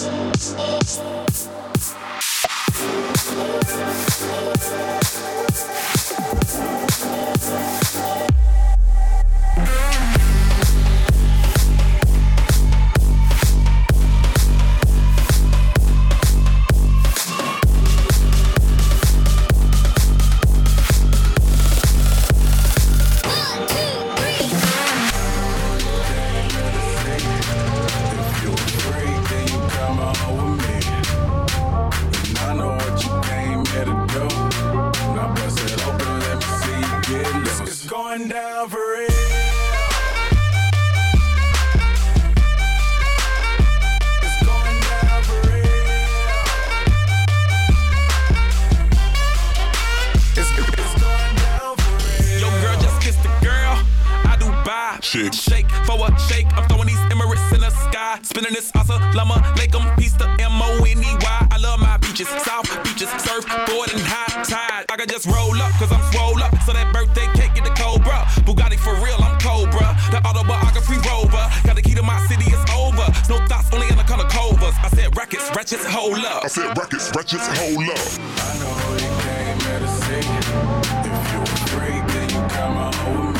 Thank chick. Shake for a shake. I'm throwing these emirates in the sky. Spinning this asa llama. Make them piece the M O N E Y. I love my beaches, south beaches, surfboard and high tide. I can just roll up, cause I'm swole up. So that birthday cake get the Cobra. Bugatti for real, I'm Cobra. The autobiography rover. Got the key to my city, it's over. No thoughts, only in the color covers. I said rackets, wretches, hold up. I said rackets, wretches, hold up. I know you came here to see you. If you're afraid, then you come on.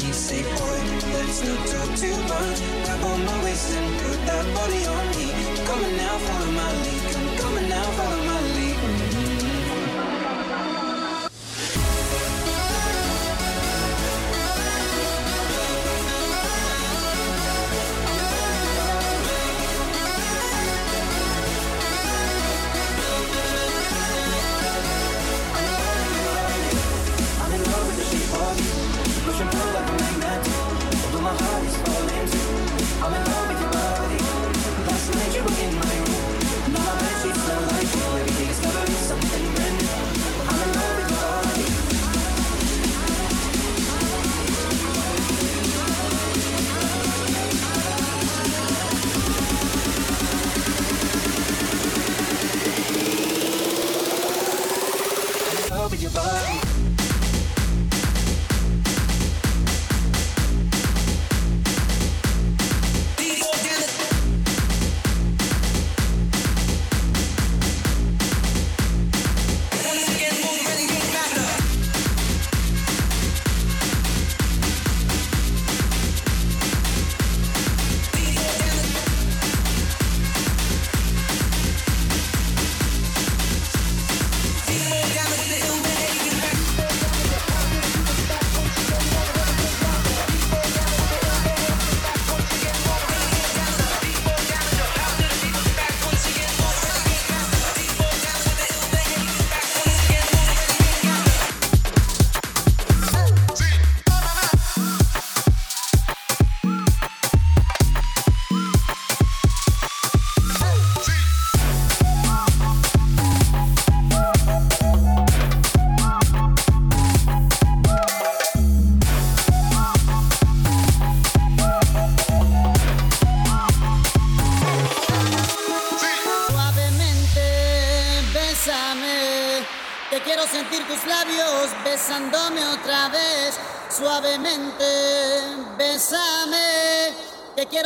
me. Say, boy, let's not talk too much. Grab on my waist and put that body on me. Come on now, follow my lead. On now, follow my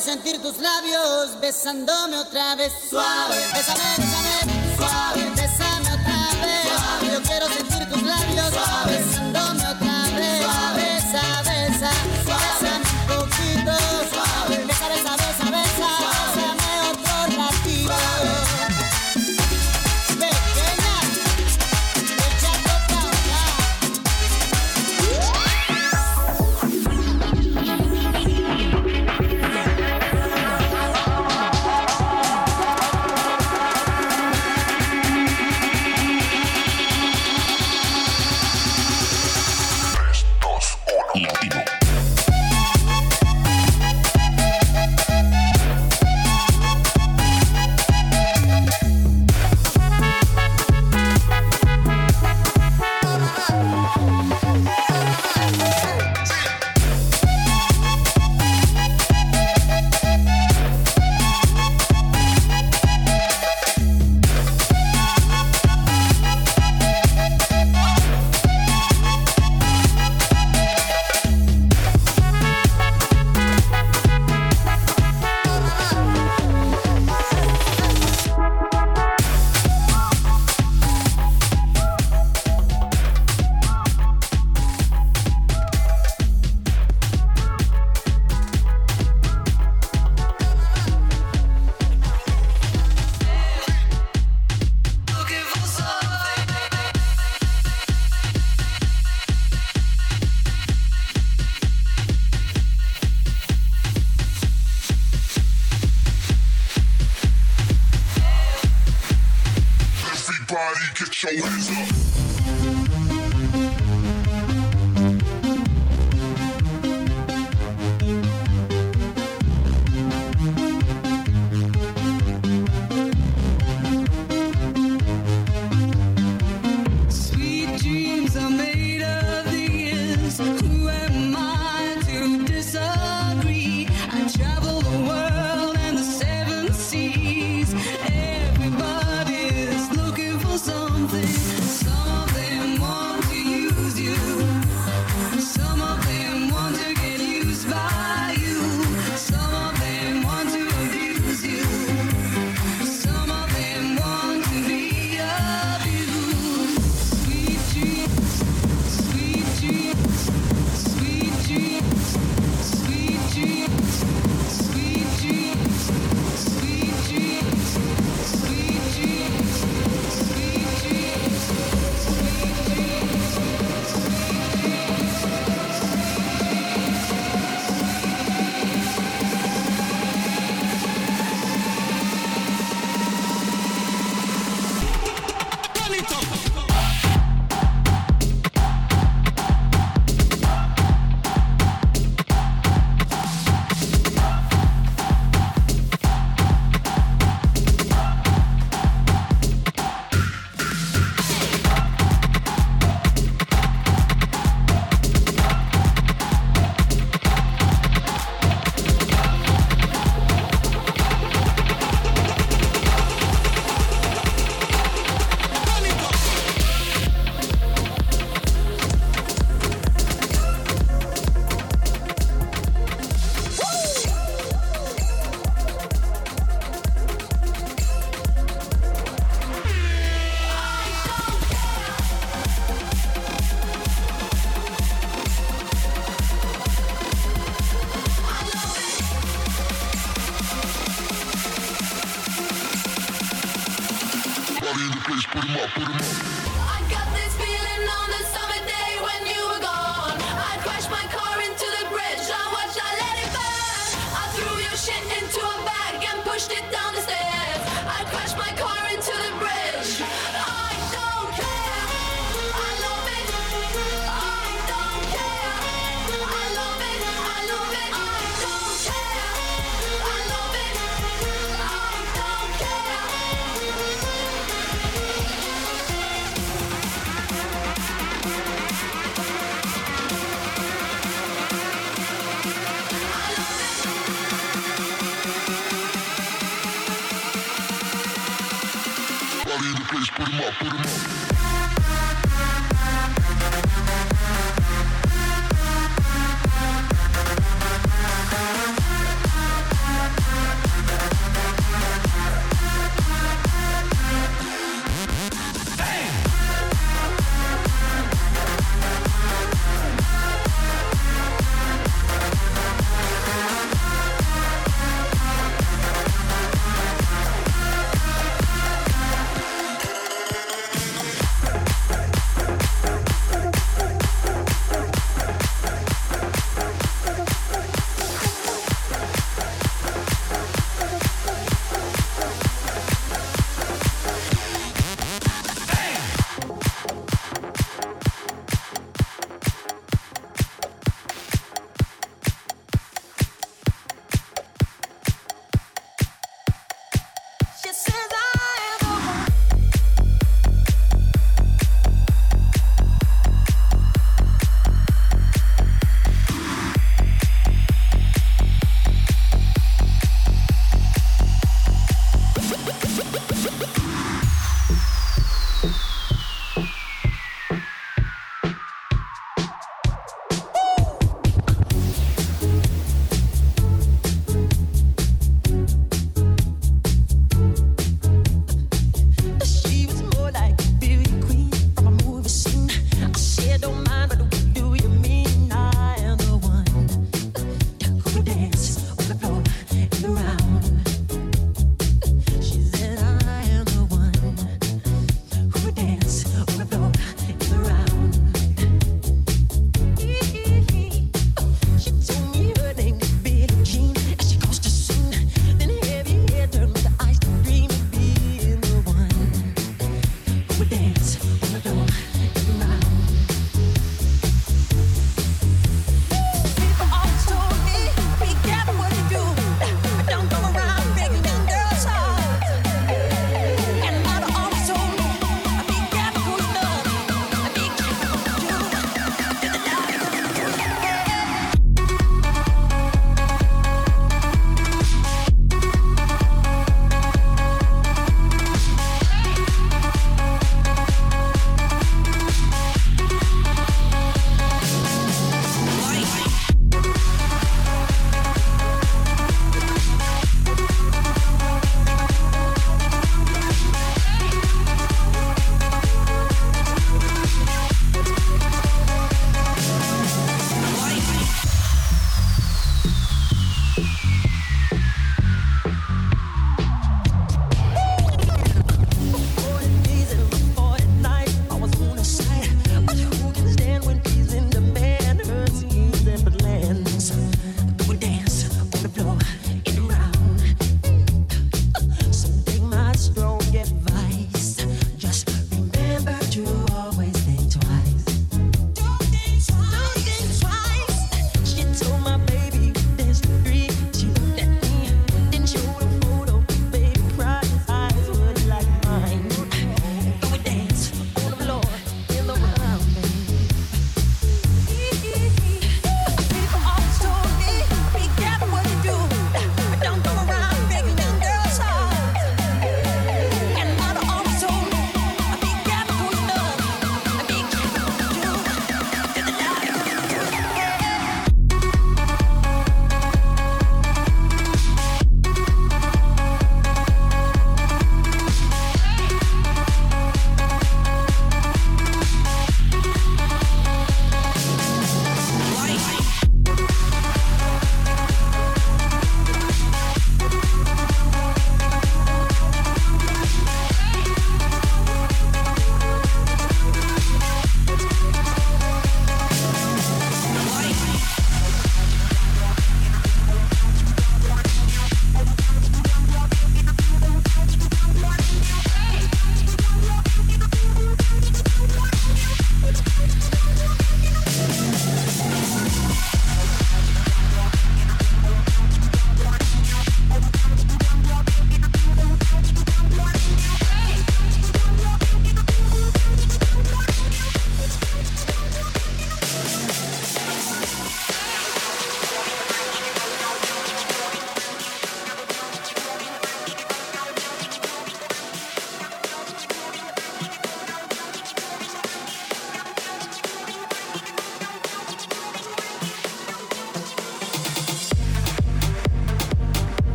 sentir tus labios besándome otra vez. Suave, bésame, bésame. Suave,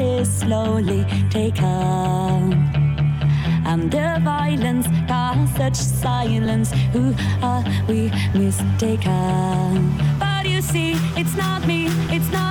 is slowly taken. And the violence caused such silence. Who are we mistaken? But you see, it's not me, it's not